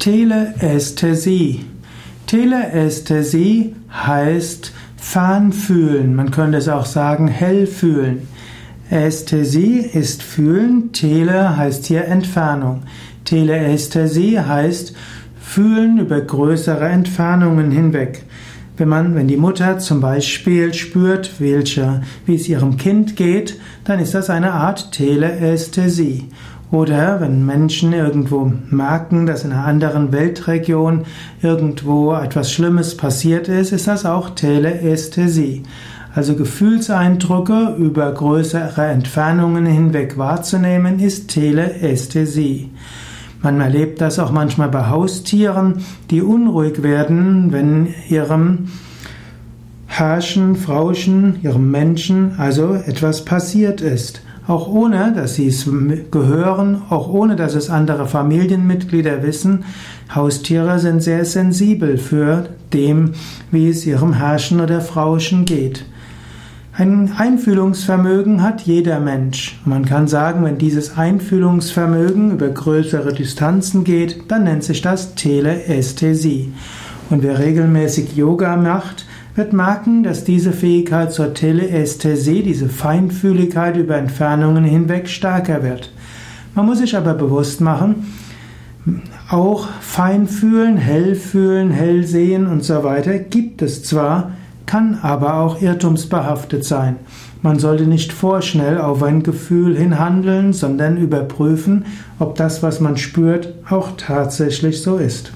Teleästhesie. Teleästhesie heißt Fernfühlen. Man könnte es auch sagen hellfühlen. Ästhesie ist Fühlen. Tele heißt hier Entfernung. Teleästhesie heißt Fühlen über größere Entfernungen hinweg. Wenn man, wenn die Mutter zum Beispiel spürt, welche, wie es ihrem Kind geht, dann ist das eine Art Teleästhesie. Oder wenn Menschen irgendwo merken, dass in einer anderen Weltregion irgendwo etwas Schlimmes passiert ist, ist das auch Teleästhesie. Also Gefühlseindrücke über größere Entfernungen hinweg wahrzunehmen, ist Teleästhesie. Man erlebt das auch manchmal bei Haustieren, die unruhig werden, wenn ihrem Herrschen, Frauchen, ihrem Menschen also etwas passiert ist auch ohne, dass sie es gehören, auch ohne, dass es andere Familienmitglieder wissen. Haustiere sind sehr sensibel für dem, wie es ihrem Herrschen oder Frauschen geht. Ein Einfühlungsvermögen hat jeder Mensch. Man kann sagen, wenn dieses Einfühlungsvermögen über größere Distanzen geht, dann nennt sich das Teleästhesie. Und wer regelmäßig Yoga macht, wird merken, dass diese Fähigkeit zur Teleästhesie, diese Feinfühligkeit über Entfernungen hinweg stärker wird. Man muss sich aber bewusst machen, auch Feinfühlen, Hellfühlen, Hellsehen und so weiter gibt es zwar, kann aber auch irrtumsbehaftet sein. Man sollte nicht vorschnell auf ein Gefühl hin handeln, sondern überprüfen, ob das, was man spürt, auch tatsächlich so ist.